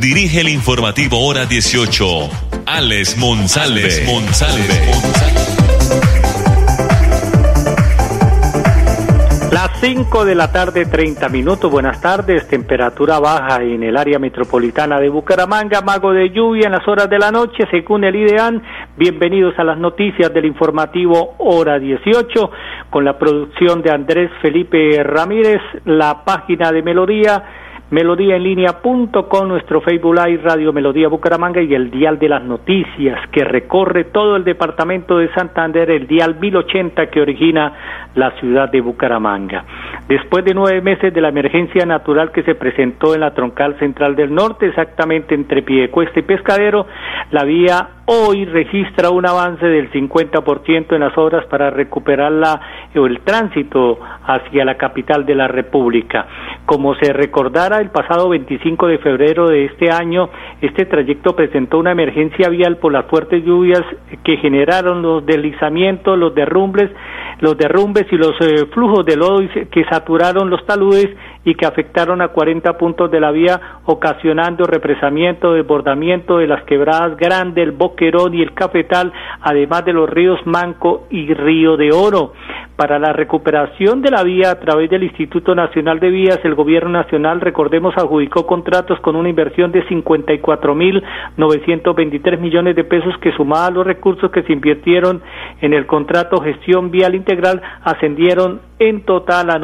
dirige el informativo Hora 18, Alex Monsalve. Alex Monsalve. Las 5 de la tarde, 30 minutos. Buenas tardes. Temperatura baja en el área metropolitana de Bucaramanga. Mago de lluvia en las horas de la noche, según el IDEAN. Bienvenidos a las noticias del informativo Hora 18, con la producción de Andrés Felipe Ramírez, la página de Melodía melodíaenlínea.com, nuestro Facebook Live Radio Melodía Bucaramanga y el dial de las noticias que recorre todo el departamento de Santander, el dial 1080 que origina la ciudad de Bucaramanga. Después de nueve meses de la emergencia natural que se presentó en la troncal central del norte, exactamente entre Piedecuesta y Pescadero, la vía hoy registra un avance del 50% en las obras para recuperar la, el tránsito hacia la capital de la República. Como se el pasado 25 de febrero de este año, este trayecto presentó una emergencia vial por las fuertes lluvias que generaron los deslizamientos, los derrumbes, los derrumbes y los eh, flujos de lodo que saturaron los taludes y que afectaron a 40 puntos de la vía, ocasionando represamiento, desbordamiento de las quebradas Grande, el Boquerón y el Cafetal, además de los ríos Manco y Río de Oro. Para la recuperación de la vía a través del Instituto Nacional de Vías, el Gobierno Nacional, recordemos, adjudicó contratos con una inversión de 54.923 millones de pesos que sumada a los recursos que se invirtieron en el contrato gestión vial integral ascendieron en total a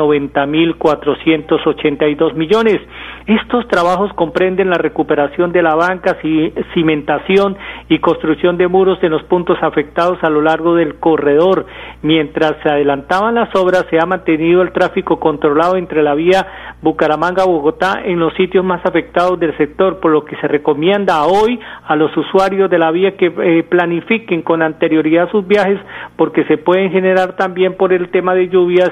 90.482 millones. Estos trabajos comprenden la recuperación de la banca, cimentación y construcción de muros en los puntos afectados a lo largo del corredor. Mientras se adelantaban las obras, se ha mantenido el tráfico controlado entre la vía Bucaramanga-Bogotá en los sitios más afectados del sector, por lo que se recomienda hoy a los usuarios de la vía que eh, planifiquen con anterioridad sus viajes, porque se pueden generar también por el tema de lluvias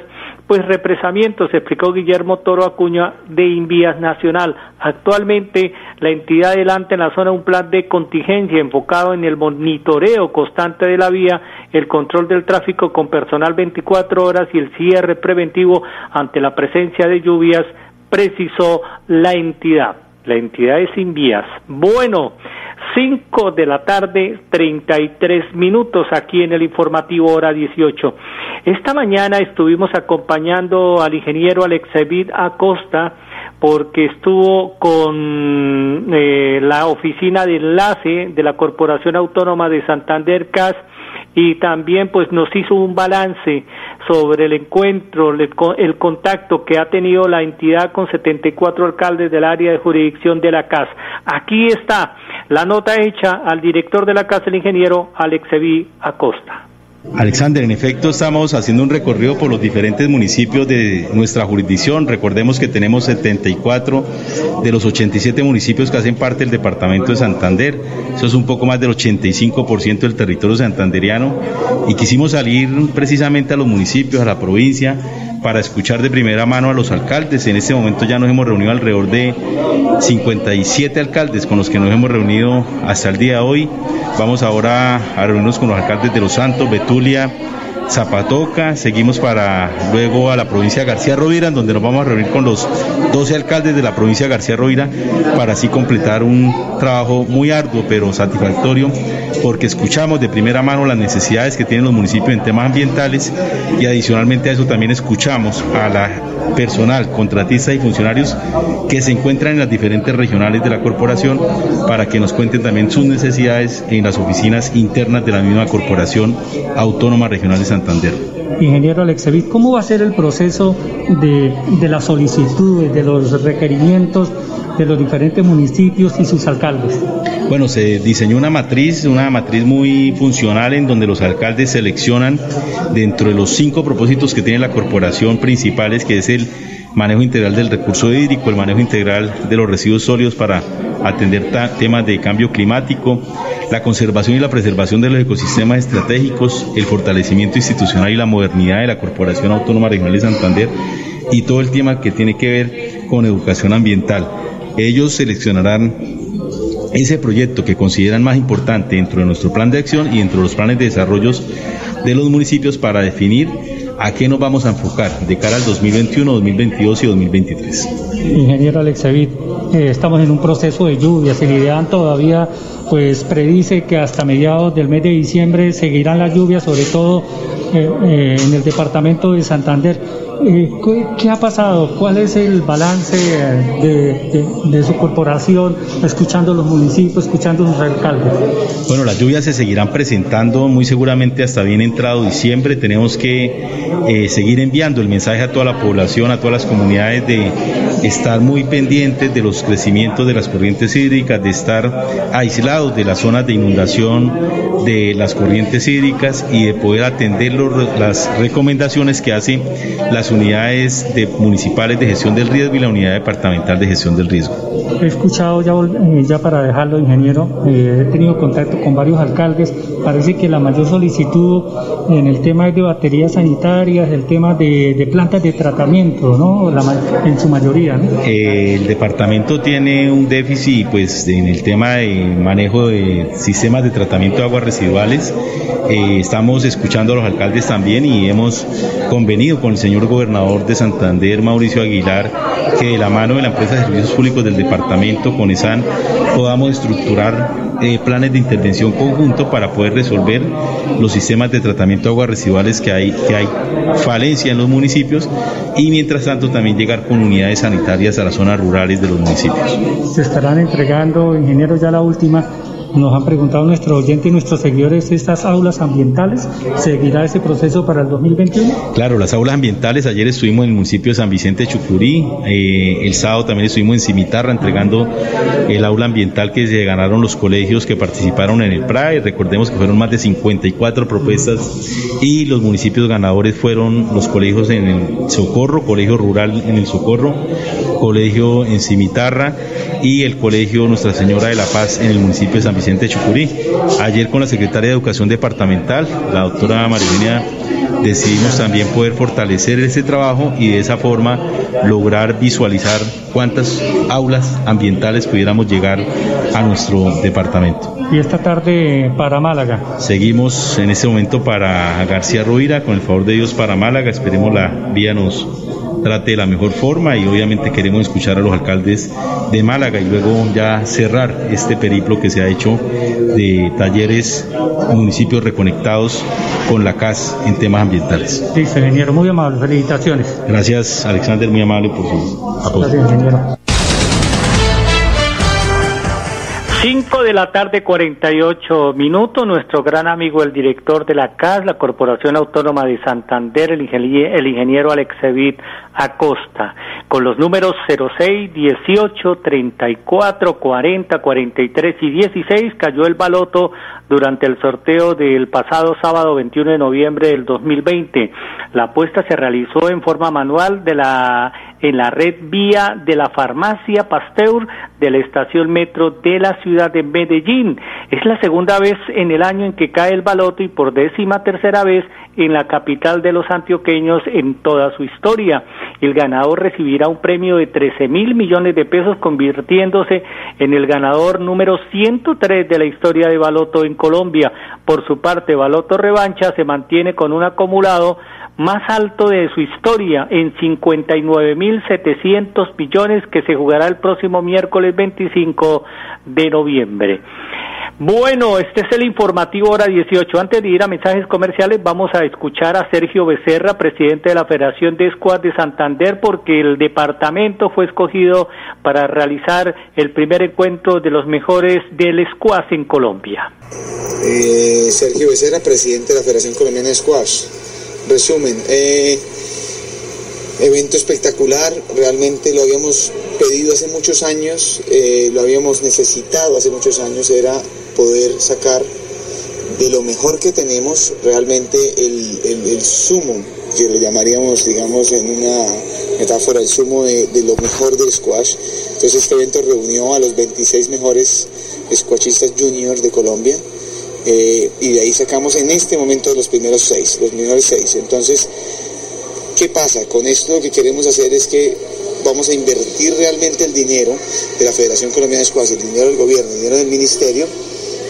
pues represamientos, explicó Guillermo Toro Acuña de Invías Nacional. Actualmente la entidad adelanta en la zona un plan de contingencia enfocado en el monitoreo constante de la vía, el control del tráfico con personal 24 horas y el cierre preventivo ante la presencia de lluvias, precisó la entidad. La entidad es Invías. Bueno, 5 de la tarde, 33 minutos aquí en el informativo hora 18. Esta mañana estuvimos acompañando al ingeniero Alexevid Acosta porque estuvo con eh, la oficina de enlace de la Corporación Autónoma de Santander CAS y también pues nos hizo un balance sobre el encuentro, el, contacto que ha tenido la entidad con 74 alcaldes del área de jurisdicción de la CAS. Aquí está la nota hecha al director de la CAS, el ingeniero Alexevi Acosta. Alexander, en efecto estamos haciendo un recorrido por los diferentes municipios de nuestra jurisdicción. Recordemos que tenemos 74 de los 87 municipios que hacen parte del departamento de Santander. Eso es un poco más del 85% del territorio santanderiano. Y quisimos salir precisamente a los municipios, a la provincia, para escuchar de primera mano a los alcaldes. En este momento ya nos hemos reunido alrededor de 57 alcaldes con los que nos hemos reunido hasta el día de hoy. Vamos ahora a reunirnos con los alcaldes de Los Santos, Betulia, Zapatoca, seguimos para luego a la provincia de García Rovira, donde nos vamos a reunir con los 12 alcaldes de la provincia de García Rovira para así completar un trabajo muy arduo pero satisfactorio, porque escuchamos de primera mano las necesidades que tienen los municipios en temas ambientales y adicionalmente a eso también escuchamos a la personal, contratistas y funcionarios que se encuentran en las diferentes regionales de la corporación para que nos cuenten también sus necesidades en las oficinas internas de la misma corporación autónoma regional de Santander. Ingeniero Alexevit, ¿cómo va a ser el proceso de, de las solicitudes, de los requerimientos de los diferentes municipios y sus alcaldes? Bueno, se diseñó una matriz, una matriz muy funcional en donde los alcaldes seleccionan dentro de los cinco propósitos que tiene la corporación principales, que es el manejo integral del recurso hídrico, el manejo integral de los residuos sólidos para atender temas de cambio climático, la conservación y la preservación de los ecosistemas estratégicos, el fortalecimiento institucional y la modernidad de la Corporación Autónoma Regional de Santander y todo el tema que tiene que ver con educación ambiental. Ellos seleccionarán ese proyecto que consideran más importante dentro de nuestro plan de acción y dentro de los planes de desarrollo de los municipios para definir a qué nos vamos a enfocar de cara al 2021, 2022 y 2023. Ingeniero Alexevit, eh, estamos en un proceso de lluvias. El IDEAN todavía pues predice que hasta mediados del mes de diciembre seguirán las lluvias, sobre todo eh, eh, en el departamento de Santander. Eh, ¿qué, ha pasado? ¿Cuál es el balance de, su corporación, escuchando los municipios, escuchando los alcaldes? Bueno, las lluvias se seguirán presentando muy seguramente hasta bien entrado diciembre. Tenemos que eh, seguir enviando el mensaje a toda la población, a todas las comunidades de estar muy pendientes de los crecimientos de las corrientes hídricas, de estar aislados de las zonas de inundación de las corrientes hídricas y de poder atender las recomendaciones que hacen las unidades de, municipales de gestión del riesgo y la unidad departamental de gestión del riesgo. He escuchado ya, eh, ya para dejarlo, ingeniero, eh, he tenido contacto con varios alcaldes. Parece que la mayor solicitud en el tema de baterías sanitarias, el tema de, plantas de tratamiento, ¿no? en su mayoría. ¿no? el departamento tiene un déficit pues, en el tema de manejo de sistemas de tratamiento de aguas residuales. Eh, estamos escuchando a los alcaldes también y hemos convenido con el señor gobernador de Santander, Mauricio Aguilar, que de la mano de la empresa de servicios públicos del departamento, con ESAN, podamos estructurar eh, planes de intervención conjunto para poder resolver los sistemas de tratamiento de aguas residuales que hay, que hay falencia en los municipios y mientras tanto también llegar con unidades sanitarias a las zonas rurales de los municipios. Se estarán entregando, ingeniero, ya la última, nos han preguntado nuestros oyentes y nuestros seguidores estas aulas ambientales. ¿Seguirá ese proceso para el 2021? Claro, las aulas ambientales. Ayer estuvimos en el municipio de San Vicente de Chucurí. Eh, el sábado también estuvimos en Cimitarra entregando el aula ambiental que se ganaron los colegios que participaron en el PRAE. Recordemos que fueron más de 54 propuestas y los municipios ganadores fueron los colegios en el Socorro, colegio rural en el Socorro, colegio en Cimitarra y el colegio Nuestra Señora de la Paz en el municipio de San Vicente de Chucurí. Ayer con la secretaria de Educación Departamental, la doctora Marilena, decidimos también poder fortalecer ese trabajo y de esa forma lograr visualizar cuántas aulas ambientales pudiéramos llegar a nuestro departamento. Y esta tarde para Málaga. Seguimos en este momento para García Rovira, con el favor de Dios para Málaga, esperemos la vía nos trate de la mejor forma y obviamente queremos escuchar a los alcaldes de Málaga y luego ya cerrar este periplo que se ha hecho de talleres municipios reconectados con la CAS en temas ambientales. Sí, ingeniero, muy amable, felicitaciones. Gracias, Alexander, muy amable por su apoyo. Gracias, ingeniero. 5 de la tarde, 48 minutos. Nuestro gran amigo, el director de la CAS, la Corporación Autónoma de Santander, el ingeniero, el ingeniero Alexevit Acosta, con los números 06, 18, 34, 40, 43 y 16, cayó el baloto durante el sorteo del pasado sábado 21 de noviembre del 2020. La apuesta se realizó en forma manual de la en la red vía de la farmacia Pasteur de la estación metro de la ciudad de Medellín. Es la segunda vez en el año en que cae el baloto y por décima tercera vez en la capital de los antioqueños en toda su historia. El ganador recibirá un premio de 13 mil millones de pesos, convirtiéndose en el ganador número 103 de la historia de Baloto en Colombia. Por su parte, Baloto Revancha se mantiene con un acumulado más alto de su historia en 59.700 millones que se jugará el próximo miércoles 25 de noviembre. Bueno, este es el informativo hora 18. Antes de ir a mensajes comerciales, vamos a escuchar a Sergio Becerra, presidente de la Federación de Squad de Santander, porque el departamento fue escogido para realizar el primer encuentro de los mejores del squash en Colombia. Eh, Sergio Becerra, presidente de la Federación Colombiana de Squash. Resumen, eh, evento espectacular, realmente lo habíamos pedido hace muchos años, eh, lo habíamos necesitado hace muchos años, era poder sacar de lo mejor que tenemos realmente el, el, sumo que lo llamaríamos, digamos, en una metáfora, el sumo de, lo mejor del squash. Entonces este evento reunió a los 26 mejores squashistas juniors de Colombia eh, y de ahí sacamos en este momento los primeros seis, los mejores seis. Entonces, ¿qué pasa? Con esto lo que queremos hacer es que vamos a invertir realmente el dinero de la Federación Colombiana de Squash, el dinero del gobierno, el dinero del ministerio,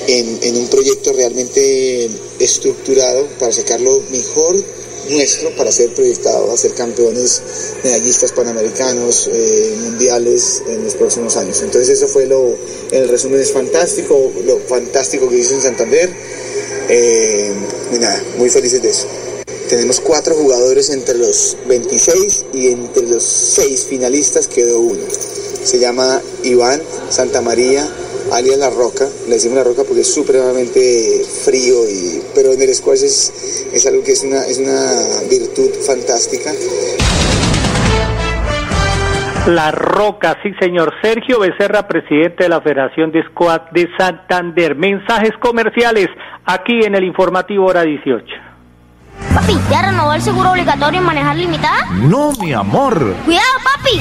en, un proyecto realmente estructurado para sacar lo mejor nuestro para ser proyectado a ser campeones medallistas panamericanos, eh, mundiales en los próximos años. Entonces eso fue lo, el resumen es fantástico, lo fantástico que hizo en Santander. Eh, y nada, muy felices de eso. Tenemos cuatro jugadores entre los 26 y entre los seis finalistas quedó uno. Se llama Iván Santamaría, alias La Roca. Le decimos La Roca porque es supremamente frío, y, pero en el squash es, es algo que es una, es una virtud fantástica. La Roca, sí señor. Sergio Becerra, presidente de la Federación de Squad de Santander. Mensajes comerciales aquí en el informativo hora 18. Papi, ¿ya renovó el seguro obligatorio en manejar limitada? No, mi amor. Cuidado, papi.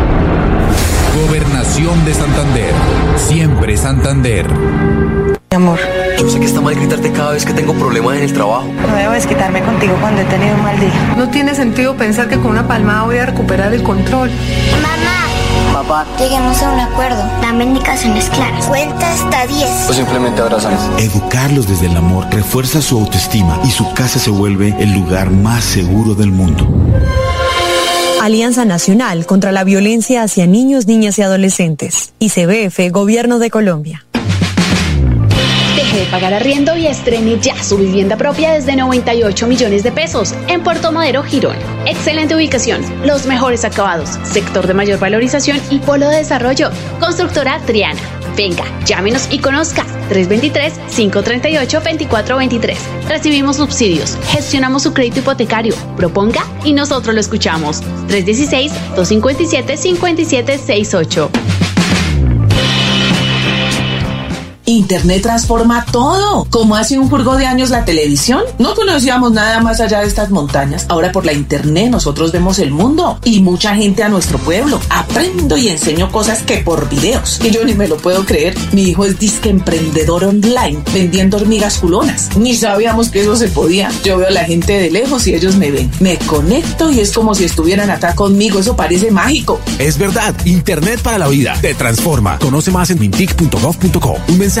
Gobernación de Santander. Siempre Santander. Mi amor. Yo sé que está mal gritarte cada vez que tengo problemas en el trabajo. No debo desquitarme contigo cuando he tenido un mal día. No tiene sentido pensar que con una palmada voy a recuperar el control. Mamá. Papá. Lleguemos a un acuerdo. Dame indicaciones claras. Cuenta hasta 10. O simplemente abrazamos. Educarlos desde el amor refuerza su autoestima y su casa se vuelve el lugar más seguro del mundo. Alianza Nacional contra la Violencia hacia Niños, Niñas y Adolescentes. ICBF, Gobierno de Colombia. Deje de pagar arriendo y estrene ya su vivienda propia desde 98 millones de pesos en Puerto Madero, Girón. Excelente ubicación, los mejores acabados, sector de mayor valorización y polo de desarrollo. Constructora Triana. Venga, llámenos y conozca 323-538-2423. Recibimos subsidios, gestionamos su crédito hipotecario, proponga y nosotros lo escuchamos. 316-257-5768. Internet transforma todo. Como hace un jurgo de años la televisión, no conocíamos nada más allá de estas montañas. Ahora por la Internet nosotros vemos el mundo y mucha gente a nuestro pueblo. Aprendo y enseño cosas que por videos. Y yo ni me lo puedo creer. Mi hijo es disque emprendedor online vendiendo hormigas culonas. Ni sabíamos que eso se podía. Yo veo a la gente de lejos y ellos me ven. Me conecto y es como si estuvieran acá conmigo. Eso parece mágico. Es verdad. Internet para la vida. Te transforma. Conoce más en mintic.gov.co. Un mensaje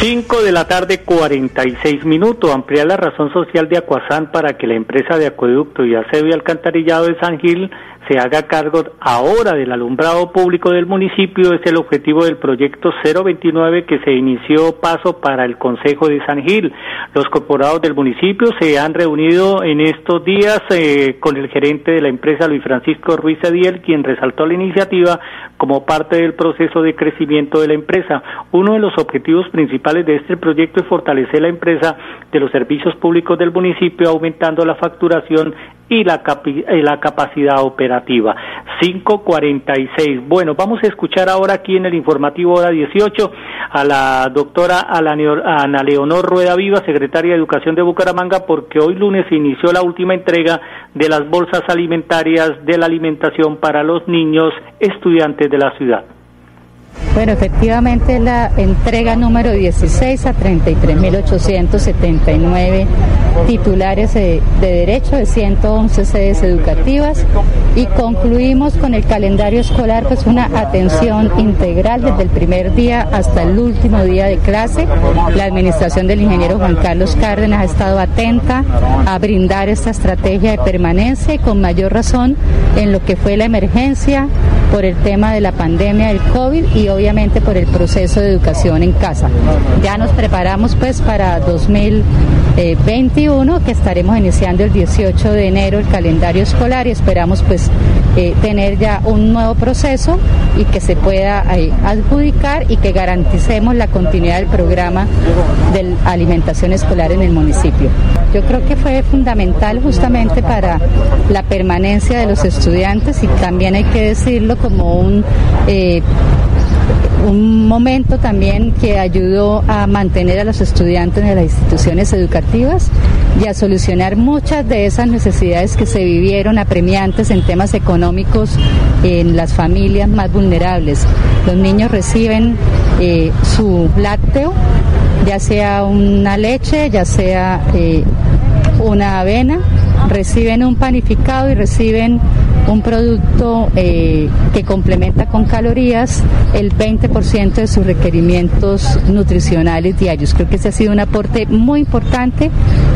Cinco de la tarde, 46 minutos. Ampliar la razón social de Acuazán para que la empresa de acueducto y aseo y alcantarillado de San Gil se haga cargo ahora del alumbrado público del municipio es el objetivo del proyecto 029 que se inició paso para el Consejo de San Gil. Los corporados del municipio se han reunido en estos días eh, con el gerente de la empresa Luis Francisco Ruiz Adiel, quien resaltó la iniciativa como parte del proceso de crecimiento de la empresa. Uno de los objetivos principales de este proyecto es fortalecer la empresa de los servicios públicos del municipio, aumentando la facturación y la, la capacidad operativa. 546. Bueno, vamos a escuchar ahora aquí en el informativo hora 18 a la doctora Ana Leonor Rueda Viva, secretaria de Educación de Bucaramanga, porque hoy lunes inició la última entrega de las bolsas alimentarias de la alimentación para los niños estudiantes de la ciudad. Bueno, efectivamente la entrega número 16 a 33.879 titulares de, derecho de 111 sedes educativas y concluimos con el calendario escolar, pues una atención integral desde el primer día hasta el último día de clase. La administración del ingeniero Juan Carlos Cárdenas ha estado atenta a brindar esta estrategia de permanencia y con mayor razón en lo que fue la emergencia por el tema de la pandemia del COVID y obviamente por el proceso de educación en casa. Ya nos preparamos pues para 2021 que estaremos iniciando el 18 de enero el calendario escolar y esperamos pues eh, tener ya un nuevo proceso y que se pueda eh, adjudicar y que garanticemos la continuidad del programa de alimentación escolar en el municipio. Yo creo que fue fundamental justamente para la permanencia de los estudiantes y también hay que decirlo como un eh, un momento también que ayudó a mantener a los estudiantes en las instituciones educativas y a solucionar muchas de esas necesidades que se vivieron apremiantes en temas económicos en las familias más vulnerables. Los niños reciben eh, su lácteo, ya sea una leche, ya sea eh, una avena, reciben un panificado y reciben un producto eh, que complementa con calorías el 20% de sus requerimientos nutricionales diarios. Creo que ese ha sido un aporte muy importante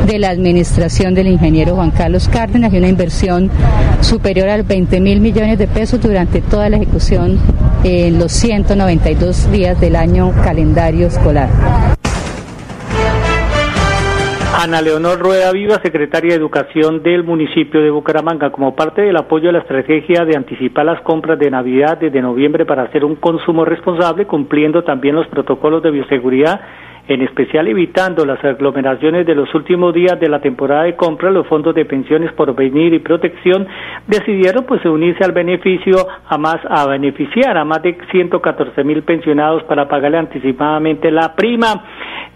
de la administración del ingeniero Juan Carlos Cárdenas y una inversión superior a los 20 mil millones de pesos durante toda la ejecución en los 192 días del año calendario escolar. Ana Leonor Rueda Viva, secretaria de Educación del municipio de Bucaramanga, como parte del apoyo a la estrategia de anticipar las compras de Navidad desde noviembre para hacer un consumo responsable, cumpliendo también los protocolos de bioseguridad en especial evitando las aglomeraciones de los últimos días de la temporada de compra, los fondos de pensiones por venir y protección decidieron pues unirse al beneficio a más a beneficiar a más de 114 mil pensionados para pagarle anticipadamente la prima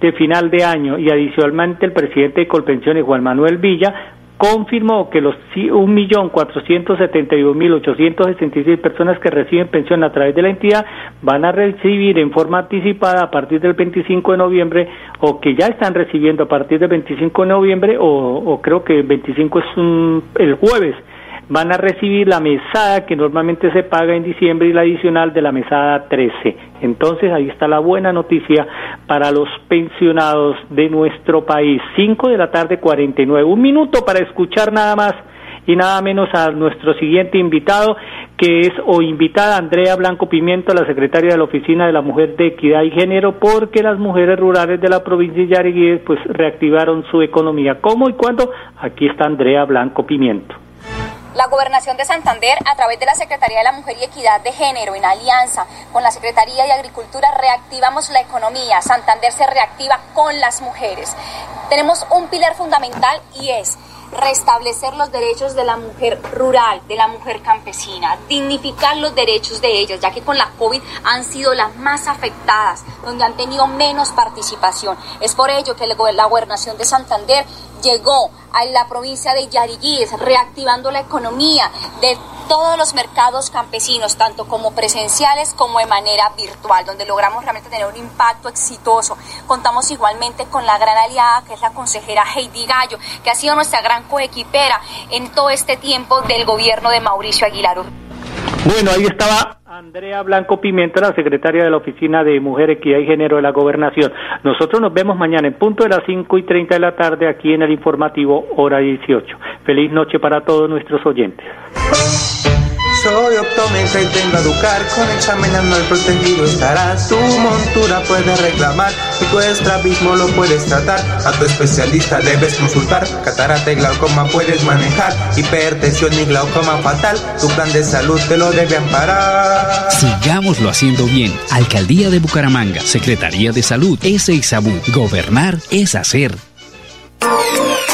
de final de año y adicionalmente el presidente de Colpensiones Juan Manuel Villa confirmó que los 1.472.866 personas que reciben pensión a través de la entidad van a recibir en forma anticipada a partir del 25 de noviembre o que ya están recibiendo a partir del 25 de noviembre o, creo que el 25 es el jueves van a recibir la mesada que normalmente se paga en diciembre y la adicional de la mesada 13. Entonces ahí está la buena noticia para los pensionados de nuestro país. 5 de la tarde 49. Un minuto para escuchar nada más y nada menos a nuestro siguiente invitado, que es o invitada Andrea Blanco Pimiento, la secretaria de la Oficina de la Mujer de Equidad y Género, porque las mujeres rurales de la provincia de Yariguí pues reactivaron su economía. ¿Cómo y cuándo? Aquí está Andrea Blanco Pimiento. La Gobernación de Santander, a través de la Secretaría de la Mujer y Equidad de Género, en alianza con la Secretaría de Agricultura, reactivamos la economía. Santander se reactiva con las mujeres. Tenemos un pilar fundamental y es restablecer los derechos de la mujer rural, de la mujer campesina, dignificar los derechos de ellas, ya que con la COVID han sido las más afectadas, donde han tenido menos participación. Es por ello que la gobernación de Santander llegó a la provincia de Yariguíes, reactivando la economía de todos los mercados campesinos, tanto como presenciales como de manera virtual, donde logramos realmente tener un impacto exitoso. Contamos igualmente con la gran aliada que es la consejera Heidi Gallo, que ha sido nuestra gran coequipera en todo este tiempo del gobierno de Mauricio Aguilar. Bueno, ahí estaba Andrea Blanco Pimienta, la secretaria de la Oficina de Mujer, Equidad y Género de la Gobernación. Nosotros nos vemos mañana en punto de las 5 y 30 de la tarde aquí en el informativo hora 18. Feliz noche para todos nuestros oyentes. Soy optómetra y tengo a educar. Con examen anual protegido estarás Tu montura puede reclamar Y tu estrabismo lo puedes tratar. A tu especialista debes consultar. Catarata y glaucoma puedes manejar. Hipertensión y glaucoma fatal. Tu plan de salud te lo debe amparar. Sigámoslo haciendo bien. Alcaldía de Bucaramanga Secretaría de Salud SISABU Gobernar es hacer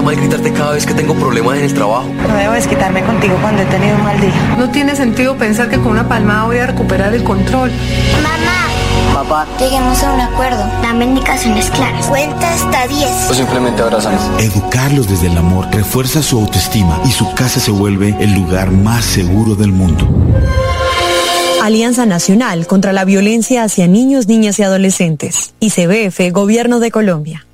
Está mal gritarte cada vez que tengo problemas en el trabajo. No debo desquitarme contigo cuando he tenido un mal día. No tiene sentido pensar que con una palmada voy a recuperar el control. Mamá. Papá. Lleguemos a un acuerdo. Dame indicaciones claras. Cuenta hasta 10. O simplemente abrazamos. Educarlos desde el amor refuerza su autoestima y su casa se vuelve el lugar más seguro del mundo. Alianza Nacional contra la Violencia hacia Niños, Niñas y Adolescentes. ICBF, Gobierno de Colombia.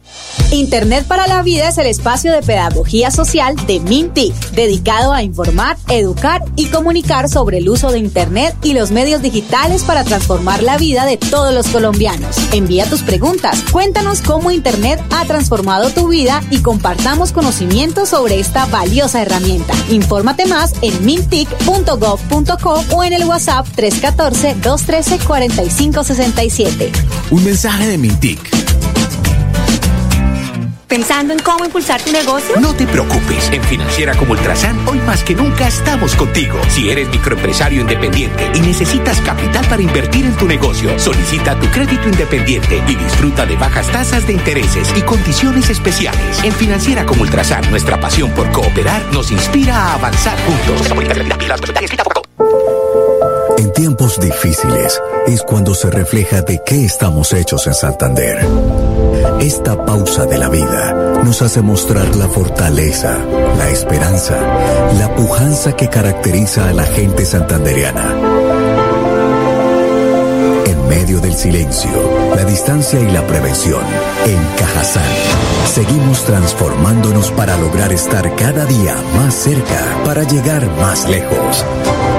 Internet para la Vida es el espacio de pedagogía social de Mintic, dedicado a informar, educar y comunicar sobre el uso de Internet y los medios digitales para transformar la vida de todos los colombianos. Envía tus preguntas, cuéntanos cómo Internet ha transformado tu vida y compartamos conocimientos sobre esta valiosa herramienta. Infórmate más en mintic.gov.co o en el WhatsApp 314-213-4567. Un mensaje de Mintic. ¿Pensando en cómo impulsar tu negocio? No te preocupes, en Financiera como Ultrasan, hoy más que nunca estamos contigo. Si eres microempresario independiente y necesitas capital para invertir en tu negocio, solicita tu crédito independiente y disfruta de bajas tasas de intereses y condiciones especiales. En Financiera como Ultrasan, nuestra pasión por cooperar nos inspira a avanzar juntos. En tiempos difíciles es cuando se refleja de qué estamos hechos en Santander. Esta pausa de la vida nos hace mostrar la fortaleza, la esperanza, la pujanza que caracteriza a la gente santandereana. En medio del silencio, la distancia y la prevención, en Cajazán, seguimos transformándonos para lograr estar cada día más cerca, para llegar más lejos.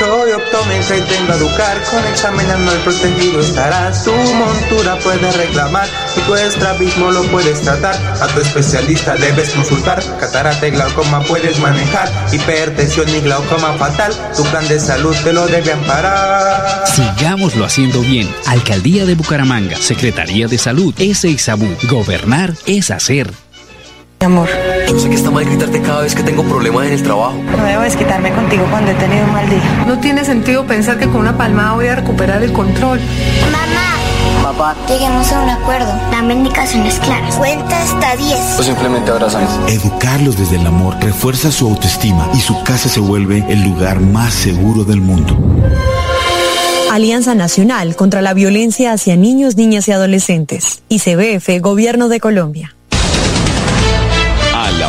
Soy optómetra y tengo a educar Con examen anual protegido estarás Tu montura puede reclamar Y tu estrabismo lo puedes tratar. A tu especialista debes consultar. Catarata glaucoma puedes manejar. Hipertensión y glaucoma fatal. Tu plan de salud te lo debe amparar. Sigámoslo haciendo bien. Alcaldía de Bucaramanga Secretaría de Salud SISABU Gobernar es hacer amor. Yo sé que está mal gritarte cada vez que tengo problemas en el trabajo. No debo desquitarme contigo cuando he tenido un mal día. No tiene sentido pensar que con una palmada voy a recuperar el control. Mamá. Papá. Lleguemos a un acuerdo. Dame indicaciones claras. Cuenta hasta 10. O simplemente abrazamos. Educarlos desde el amor refuerza su autoestima y su casa se vuelve el lugar más seguro del mundo. Alianza Nacional contra la Violencia hacia Niños, Niñas y Adolescentes. ICBF, Gobierno de Colombia.